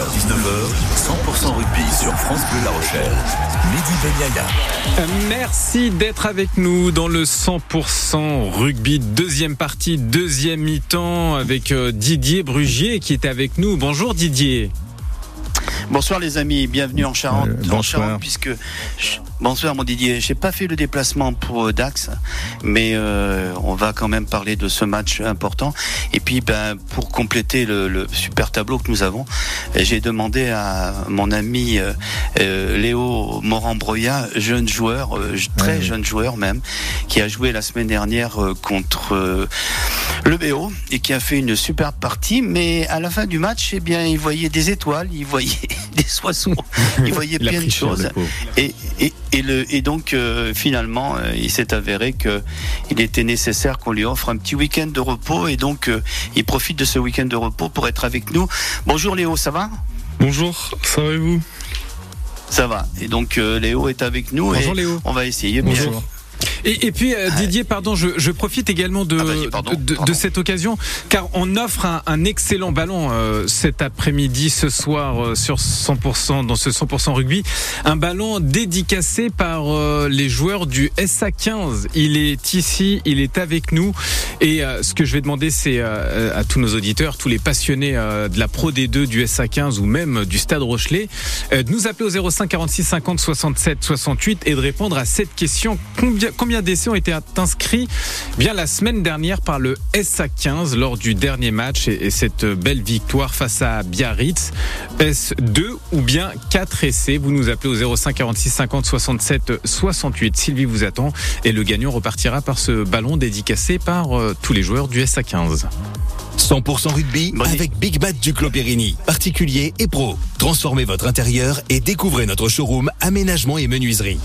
18h, 19h, 100% rugby sur France Bleu La Rochelle. Mehdi Benyaya. Merci d'être avec nous dans le 100% rugby. Deuxième partie, deuxième mi-temps avec euh, Didier Brugier qui est avec nous. Bonjour Didier. Bonsoir les amis, bienvenue en Charente. Euh, en bonsoir. Charente, puisque bonsoir mon Didier. J'ai pas fait le déplacement pour euh, Dax, mais euh, on va quand même parler de ce match important. Et puis, ben, pour compléter le, le super tableau que nous avons, j'ai demandé à mon ami euh, Léo Moran-Broya, jeune joueur, euh, très jeune joueur même, qui a joué la semaine dernière contre euh, le BO et qui a fait une superbe partie. Mais à la fin du match, eh bien, il voyait des étoiles, il voyait des oiseaux, il voyait Il plein de choses. Et, et, et, le, et donc, euh, finalement, euh, il s'est avéré que il était nécessaire qu'on lui offre un petit week-end de repos. Et donc, euh, il profite de ce week-end de repos pour être avec nous. Bonjour Léo, ça va? Bonjour, ça va et vous? Ça va. Et donc, euh, Léo est avec nous. Bonjour et Léo. On va essayer. bien Bonjour. Et, et puis euh, Didier, pardon, je, je profite également de, Ah, pardon, de, de- pardon. de cette occasion, car on offre un, un excellent ballon euh, cet après-midi, ce soir, euh, sur 100%, dans ce 100% rugby. Un ballon dédicacé par euh, les joueurs du SA15. Il est ici, il est avec nous. Et euh, ce que je vais demander, c'est euh, à tous nos auditeurs, tous les passionnés euh, de la Pro D2, du SA15 ou même du Stade Rochelet, euh, de nous appeler au 05 46 50 67 68 et de répondre à cette question. Combien, combien d'essais ont été inscrits bien la semaine dernière par le SA15 lors du dernier match et, et cette belle victoire face à Biarritz Est-ce 2 ou bien 4 essais Vous nous appelez au 05 46 50 67 68. Sylvie vous attend et le gagnant repartira par ce ballon dédicacé par euh, tous les joueurs du SA15. 100% rugby avec Big Bat du Clos Périni. Particulier et pro. Transformez votre intérieur et découvrez notre showroom aménagement et menuiserie.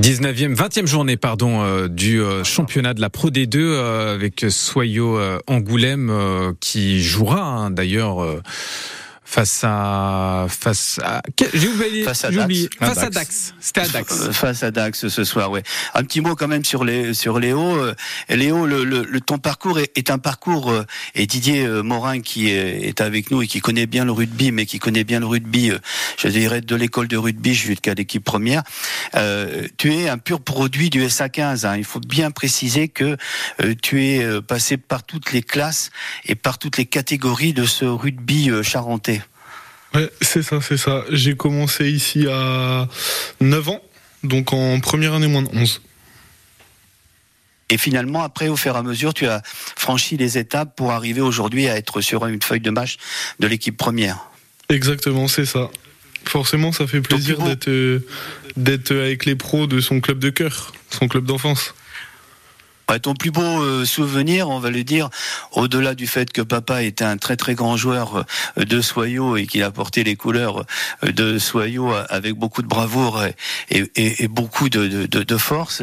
19e, 20e journée pardon euh, du euh, championnat de la Pro D2 euh, avec Soyo Angoulême qui jouera hein, d'ailleurs face à face à j'ai oublié Face à Dax. face à Dax. C'était à Dax Euh, face à Dax ce soir. Ouais. Un petit mot quand même sur les sur Léo. Euh, Léo, le, le, le- ton parcours est, est un parcours euh, et Didier Morin qui est, est avec nous et qui connaît bien le rugby, mais qui connaît bien le rugby, euh, je dirais de l'école de rugby jusqu'à l'équipe première. Euh, tu es un pur produit du SA15. hein. Il faut bien préciser que euh, tu es euh, passé par toutes les classes et par toutes les catégories de ce rugby charentais. Ouais, c'est ça, c'est ça. J'ai commencé ici à 9 ans, donc en première année moins de 11. Et finalement, après, au fur et à mesure, tu as franchi les étapes pour arriver aujourd'hui à être sur une feuille de match de l'équipe première. Exactement, c'est ça. Forcément, ça fait plaisir euh, d'être avec les pros de son club de cœur, son club d'enfance. Ouais, ton plus beau euh, souvenir, on va le dire, au-delà du fait que papa était un très très grand joueur euh, de Soyaux et qu'il a porté les couleurs euh, de Soyaux avec beaucoup de bravoure et, et- et- et beaucoup de, de- de- de force,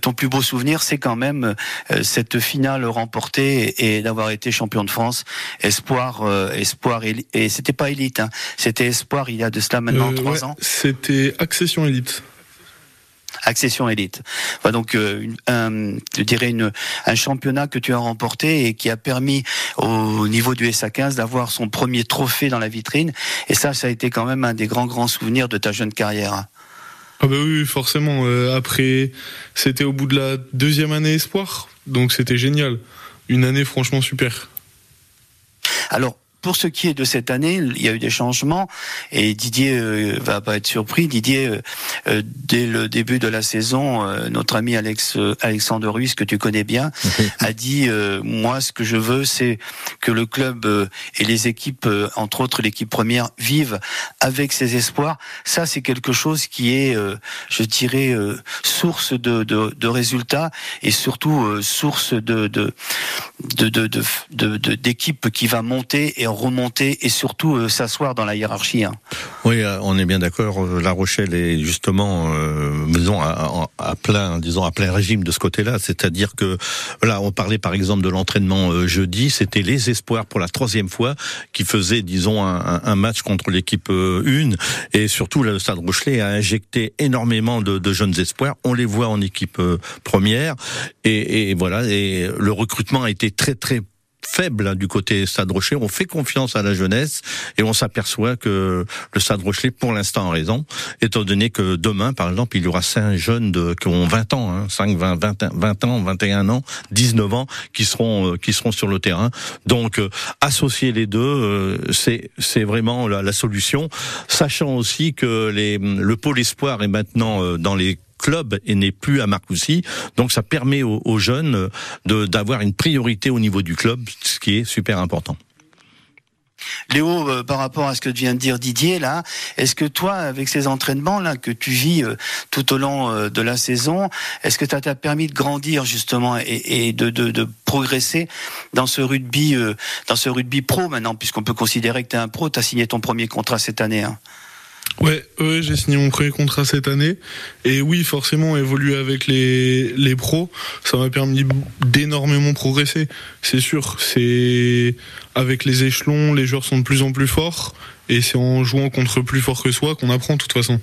ton plus beau souvenir, c'est quand même cette finale remportée et, et d'avoir été champion de France, espoir, espoir, et c'était pas élite, hein, c'était espoir il y a de cela maintenant trois ans. C'était Accession Elite. Accession élite. Enfin, donc, euh, une- un, je dirais une, un championnat que tu as remporté et qui a permis au niveau du SA15 d'avoir son premier trophée dans la vitrine. Et ça, ça a été quand même un des grands grands souvenirs de ta jeune carrière. Ah bah oui, forcément. euh, après, c'était au bout de la deuxième année espoir, donc c'était génial. Une année franchement super. Alors. Pour ce qui est de cette année, il y a eu des changements et Didier euh, va pas être surpris. Didier, euh, euh, dès le début de la saison, euh, notre ami Alex Alexandre Ruiz que tu connais bien, a dit moi ce que je veux c'est que le club et les équipes entre autres l'équipe première vivent avec ses espoirs ça c'est quelque chose qui est je dirais source de, de, de résultats et surtout source de de de de d'équipe qui va monter et remonter et surtout euh, s'asseoir dans la hiérarchie hein. Oui, euh, on est bien d'accord. euh, La Rochelle est justement, disons, à, plein, disons, à plein régime de ce côté-là. C'est-à-dire que, là, on parlait par exemple de l'entraînement jeudi. C'était les espoirs pour la troisième fois qui faisaient, disons, un, match contre l'équipe euh, une. Et surtout, le Stade Rochelet a injecté énormément de, jeunes espoirs. On les voit en équipe première. Et, et voilà. Et le recrutement a été très, très faible hein, du côté Stade Rocher. On fait confiance à la jeunesse et on s'aperçoit que le Stade Rocher, pour l'instant, a raison, étant donné que demain, par exemple, il y aura cinq jeunes de, qui ont 20 ans, hein, 5, 20, 20, 20 ans, 21 ans, 19 ans, qui seront, euh, qui seront sur le terrain. Donc, euh, associer les deux, euh, c'est, c'est vraiment la, solution, sachant aussi que les, le pôle espoir est maintenant dans les club et n'est plus à Marcoussis. Donc ça permet aux, jeunes de d'avoir une priorité au niveau du club, ce qui est super important. Léo, euh, par rapport à ce que vient de dire Didier là, est-ce que toi, avec ces entraînements là que tu vis euh, tout au long euh, de la saison, est-ce que ça t'a permis de grandir justement et, de, progresser dans ce rugby, euh, dans ce rugby pro maintenant, puisqu'on peut considérer que tu es un pro, tu as signé ton premier contrat cette année. Hein? Ouais, ouais j'ai signé mon premier contrat cette année. Et oui, forcément, évoluer avec les, les pros, ça m'a permis d'énormément progresser. C'est sûr, c'est avec les échelons, les joueurs sont de plus en plus forts. Et c'est en jouant contre plus fort que soi qu'on apprend de toute façon.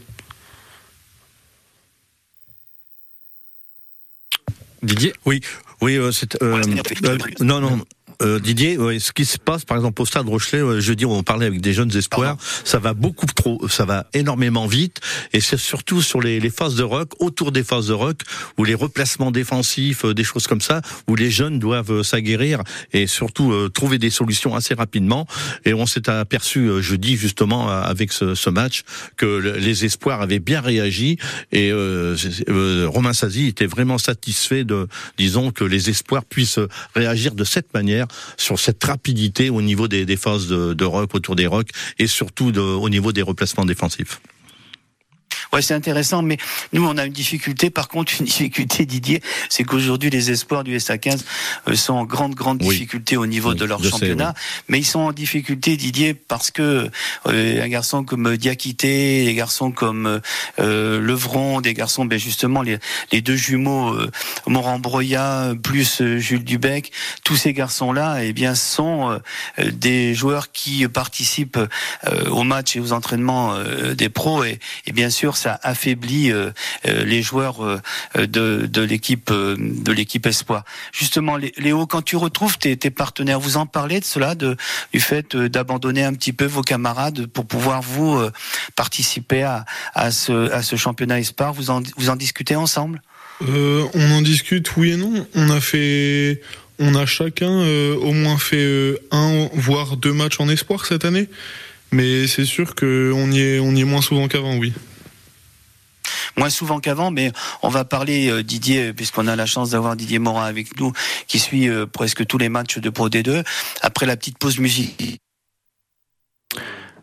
Didier? Oui, oui, euh, c'est. Euh, euh, non, non. Euh, Didier, ouais, ce qui se passe, par exemple, au Stade Rochelet, euh, jeudi, on parlait avec des jeunes espoirs, Pardon. ça va beaucoup trop, ça va énormément vite, et c'est surtout sur les, les, phases de rock, autour des phases de rock, où les replacements défensifs, euh, des choses comme ça, où les jeunes doivent euh, s'aguerrir et surtout euh, trouver des solutions assez rapidement. Et on s'est aperçu jeudi, justement, avec ce, ce, match, que les espoirs avaient bien réagi, et Romain Sazi était vraiment satisfait de, disons, que les espoirs puissent réagir de cette manière sur cette rapidité au niveau des, phases de, de rock, autour des rocks, et surtout au niveau des replacements défensifs. Ouais, c'est intéressant, mais nous, on a une difficulté. Par contre, une difficulté, Didier, c'est qu'aujourd'hui, les espoirs du SA15 euh, sont en grande, grande difficulté au niveau oui, de leur championnat. Sais, oui. Mais ils sont en difficulté, Didier, parce que euh, un garçon comme Diakité, des garçons comme euh, Levron, des garçons, ben justement, les, les deux jumeaux, euh, Morand-Broya, plus euh, Jules Dubec, tous ces garçons-là, eh bien, sont euh, des joueurs qui participent aux matchs et aux entraînements des pros. Et, et bien sûr, ça affaiblit euh, les joueurs euh, de, l'équipe euh, de l'équipe espoir. Justement, Léo, quand tu retrouves tes, partenaires, vous en parlez de cela, du fait d'abandonner un petit peu vos camarades pour pouvoir vous participer à, à, ce, championnat espoir? Vous en, vous en discutez ensemble? Euh, On en discute, oui et non. On a fait on a chacun euh, au moins fait euh, un voire deux matchs en espoir cette année, mais c'est sûr qu'on y est on y est moins souvent qu'avant, oui moins souvent qu'avant, mais on va parler euh, Didier, puisqu'on a la chance d'avoir Didier Morin avec nous, qui suit euh, presque tous les matchs de Pro D2. Après la petite pause musique.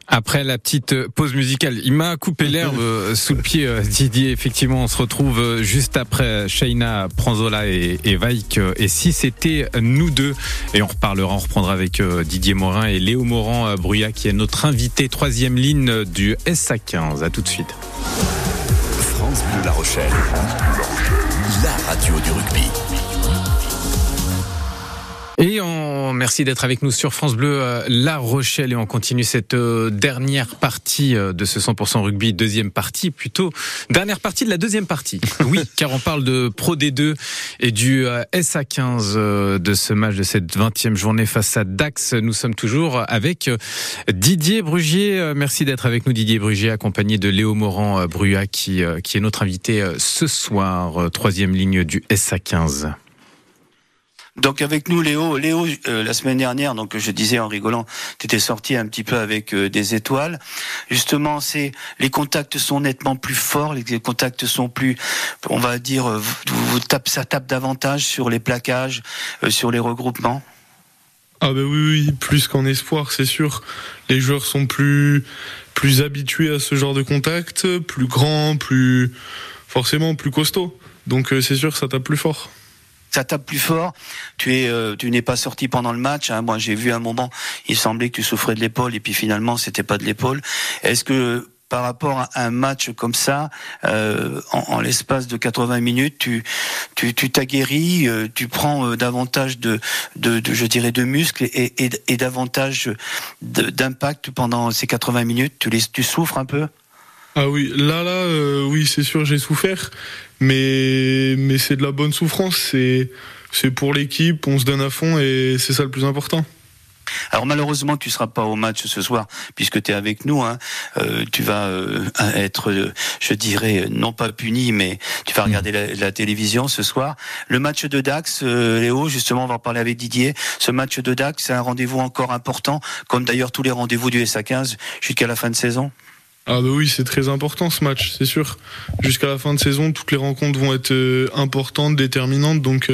Après la petite pause musicale, il m'a coupé l'herbe sous le pied, Didier. Effectivement, on se retrouve juste après Shaina Pranzola et, et Vaik. Et si c'était nous deux, et on reparlera, on reprendra avec Didier Morin et Léo Morand Bruyat, qui est notre invité troisième ligne du SA15. À tout de suite. France Bleu La Rochelle. La radio du rugby. Et on merci d'être avec nous sur France Bleu euh, La Rochelle et on continue cette euh, dernière partie euh, de ce 100% rugby, deuxième partie plutôt, dernière partie de la deuxième partie. Oui, car on parle de Pro D2 et du SA15 de ce match de cette 20e journée face à Dax. Nous sommes toujours avec Didier Brugier. Merci d'être avec nous Didier Brugier, accompagné de Léo Morand Brua qui, qui est notre invité ce soir, troisième ligne du SA15. Donc avec nous Léo, Léo euh, la semaine dernière, donc je disais en rigolant, tu étais sorti un petit peu avec euh, des étoiles. Justement, c'est les contacts sont nettement plus forts, les contacts sont plus, on va dire, vous, vous tape, ça tape davantage sur les plaquages, euh, sur les regroupements. Ah ben oui, oui, plus qu'en espoir, c'est sûr. Les joueurs sont plus plus habitués à ce genre de contact, plus grands, plus forcément plus costauds. Donc c'est sûr ça tape plus fort ça tape plus fort. Tu es, euh, tu n'es pas sorti pendant le match. Hein. Moi, j'ai vu un moment, il semblait que tu souffrais de l'épaule et puis finalement, c'était pas de l'épaule. Est-ce que par rapport à un match comme ça, euh, en, en l'espace de 80 minutes, tu tu tu t'aguerris, euh, tu prends euh, davantage de, de, de, je dirais de muscles et, et, et davantage d'impact pendant ces 80 minutes? Tu les, tu souffres un peu? Ah oui, là là, euh, oui, c'est sûr, j'ai souffert, mais mais c'est de la bonne souffrance. C'est c'est pour l'équipe, on se donne à fond et c'est ça le plus important. Alors malheureusement, tu seras pas au match ce soir puisque tu es avec nous. Hein. Euh, tu vas euh, être, je dirais, non pas puni, mais tu vas regarder la, télévision ce soir. Le match de Dax, Léo, justement, on va en parler avec Didier. Ce match de Dax, c'est un rendez-vous encore important, comme d'ailleurs tous les rendez-vous du SA15 jusqu'à la fin de saison. Ah bah oui, c'est très important ce match, c'est sûr. Jusqu'à la fin de saison, toutes les rencontres vont être importantes, déterminantes, donc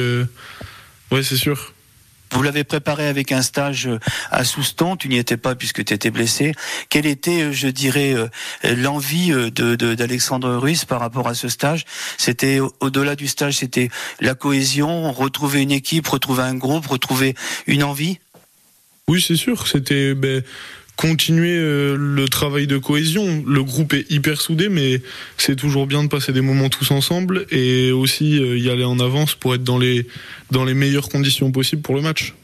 ouais, c'est sûr. Vous l'avez préparé avec un stage euh, à Souston, tu n'y étais pas puisque tu étais blessé. Quelle était, euh, je dirais, euh, l'envie de, d'Alexandre Ruiz par rapport à ce stage? C'était au-delà du stage, c'était la cohésion, retrouver une équipe, retrouver un groupe, retrouver une envie? Oui, c'est sûr. C'était ben, continuer le travail de cohésion. Le groupe est hyper soudé, mais c'est toujours bien de passer des moments tous ensemble et aussi y aller en avance pour être dans les dans les meilleures conditions possibles pour le match.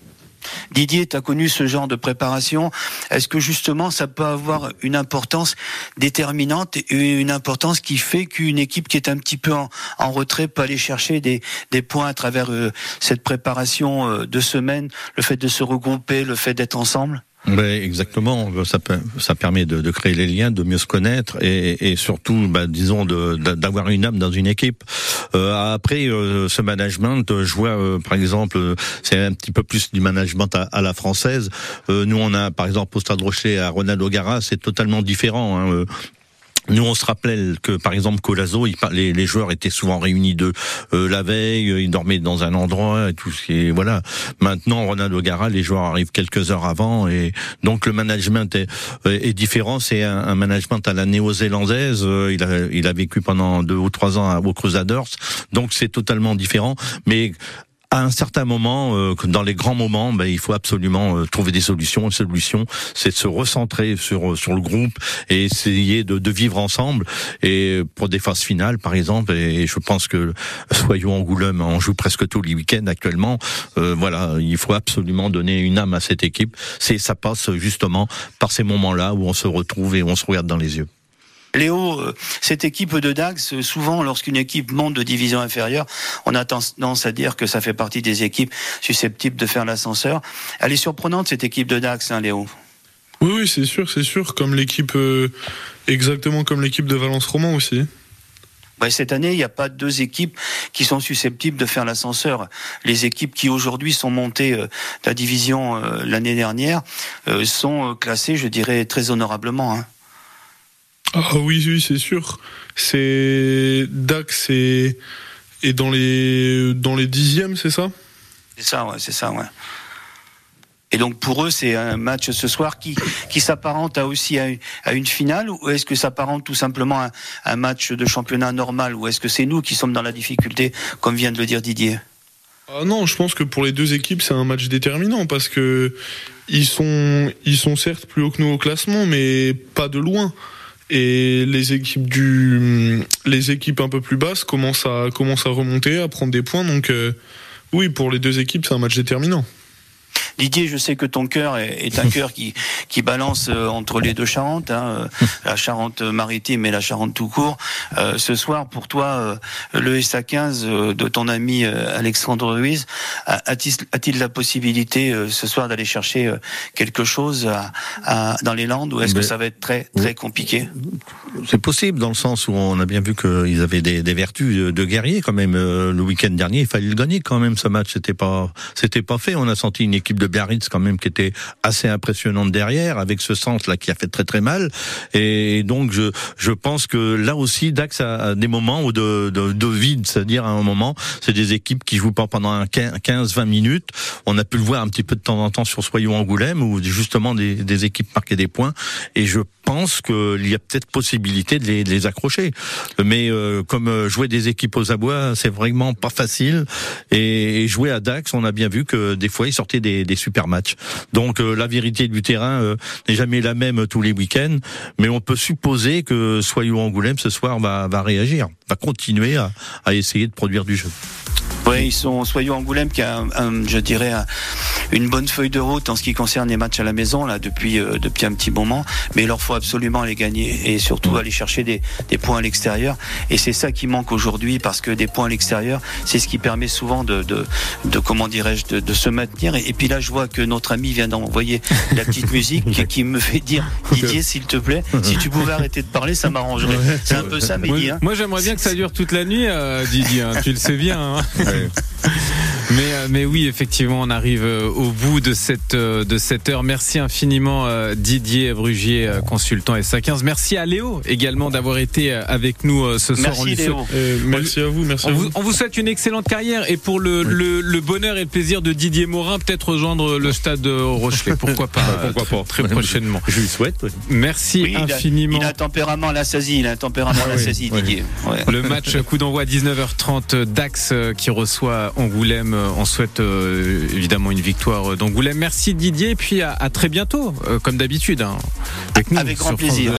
Didier, tu as connu ce genre de préparation. Est-ce que justement ça peut avoir une importance déterminante et une importance qui fait qu'une équipe qui est un petit peu en, retrait peut aller chercher des, points à travers euh, cette préparation euh, de semaine, le fait de se regrouper, le fait d'être ensemble? Ben, exactement, ça, permet de, créer les liens, de mieux se connaître et, surtout, ben, disons, d'avoir une âme dans une équipe. Euh, après, euh, ce management, je vois, euh, par exemple, c'est un petit peu plus du management à, la française. nous, on a, par exemple, au Stade Rocher à Ronaldo Gara, c'est totalement différent. Hein. Nous, on se rappelle que, par exemple, Colazo, les, joueurs étaient souvent réunis de euh, la veille, ils dormaient dans un endroit et tout. Et voilà. Maintenant, Ronaldo Gara, les joueurs arrivent quelques heures avant et donc le management est, est différent. C'est un, management à la néo-zélandaise. Euh, il a, il a vécu pendant deux ou trois ans aux Crusaders, donc c'est totalement différent. Mais à un certain moment, euh, dans les grands moments, ben, il faut absolument euh, trouver des solutions. Une solution, c'est de se recentrer sur euh, sur le groupe et essayer de, de, vivre ensemble. Et pour des phases finales, par exemple, et je pense que soyons Angoulême on joue presque tous les week-ends actuellement. voilà, il faut absolument donner une âme à cette équipe. C'est ça passe justement par ces moments-là où on se retrouve et on se regarde dans les yeux. Léo, euh, cette équipe de Dax, souvent lorsqu'une équipe monte de division inférieure, on a tendance à dire que ça fait partie des équipes susceptibles de faire l'ascenseur. Elle est surprenante cette équipe de Dax, hein, Léo. Oui, oui, c'est sûr, c'est sûr, comme l'équipe, euh, exactement comme l'équipe de Valence Roman aussi. cette année, il n'y a pas deux équipes qui sont susceptibles de faire l'ascenseur. Les équipes qui aujourd'hui sont montées euh, de la division l'année dernière sont classées, je dirais, très honorablement. Hein. Ah oui, oui, c'est sûr. C'est Dax est dans les dans les dixièmes, c'est ça? C'est ça, ouais, c'est ça, ouais. Et donc pour eux, c'est un match ce soir qui, qui s'apparente à aussi à une, à une finale ou est-ce que ça s'apparente tout simplement à un match de championnat normal ou est-ce que c'est nous qui sommes dans la difficulté, comme vient de le dire Didier? Ah non, je pense que pour les deux équipes, c'est un match déterminant parce que ils sont, ils sont certes plus haut que nous au classement, mais pas de loin et les équipes du les équipes un peu plus basses commencent à commencent à remonter à prendre des points. Donc euh, oui pour les deux équipes c'est un match déterminant Didier, je sais que ton cœur est, un cœur qui, qui balance euh, entre les deux Charentes, hein, euh, la Charente maritime et la Charente tout court. Euh, ce soir, pour toi, le SA15 de ton ami Alexandre Ruiz, a-t-il la possibilité ce soir d'aller chercher quelque chose à, dans les Landes ou est-ce que ça va être très très compliqué? C'est possible dans le sens où on a bien vu qu'ils avaient des, des, vertus de guerriers quand même. Le week-end dernier, il fallait le gagner quand même ce match. C'était pas c'était pas fait. On a senti une équipe de Biarritz quand même qui était assez impressionnante derrière, avec ce centre là qui a fait très très mal. Et donc je je pense que là aussi Dax a des moments où de, de, de vide, c'est-à-dire à un moment, c'est des équipes qui jouent pas pendant 15-20 minutes. On a pu le voir un petit peu de temps en temps sur Soyons Angoulême où justement des, des équipes marquaient des points. Et je pense qu'il y a peut-être possibilité de les, de les accrocher. Mais euh, comme euh, jouer des équipes aux abois, c'est vraiment pas facile. Et, et, jouer à Dax, on a bien vu que des fois ils sortaient des, des super matchs. Donc euh, la vérité du terrain euh, n'est jamais la même tous les week-ends, mais on peut supposer que Soyou Angoulême ce soir va, va réagir, va continuer à, à essayer de produire du jeu. Oui, ils sont Soyons Angoulême qui a, un, je dirais, une bonne feuille de route en ce qui concerne les matchs à la maison là depuis euh, depuis un petit moment, mais il leur faut absolument les gagner et surtout aller chercher des, des points à l'extérieur. Et c'est ça qui manque aujourd'hui parce que des points à l'extérieur, c'est ce qui permet souvent de, de, de comment dirais-je, de, de, se maintenir. Et, puis là, je vois que notre ami vient d'envoyer la petite musique qui me fait dire Didier, s'il te plaît, si tu pouvais arrêter de parler, ça m'arrangerait. C'est un peu ça, Mehdi. Hein moi, j'aimerais bien que ça dure toute la nuit, euh, Didier. Hein, tu le sais bien. Hein. Bye. Mais, euh, mais oui, effectivement, on arrive euh, au bout de cette, euh, de cette heure. Merci infiniment Didier Brugier, consultant SA15. Merci à Léo également d'avoir été avec nous ce soir. Merci, Léo. merci à vous. Merci on, à vous, vous. on vous souhaite une excellente carrière et pour le, le, le, bonheur et le plaisir de Didier Morin, peut-être rejoindre le stade Rochelet. Pourquoi pas Pourquoi pas Très prochainement. Je lui souhaite. Oui. Merci oui, infiniment. Il a, un tempérament la sasie, il a un tempérament la sasie, Didier. Ouais. Le match coup d'envoi 19h30 Dax qui reçoit Angoulême. On souhaite euh, évidemment une victoire d'Angoulême. Merci Didier et puis à, à très bientôt, euh, comme d'habitude. Hein, avec grand plaisir.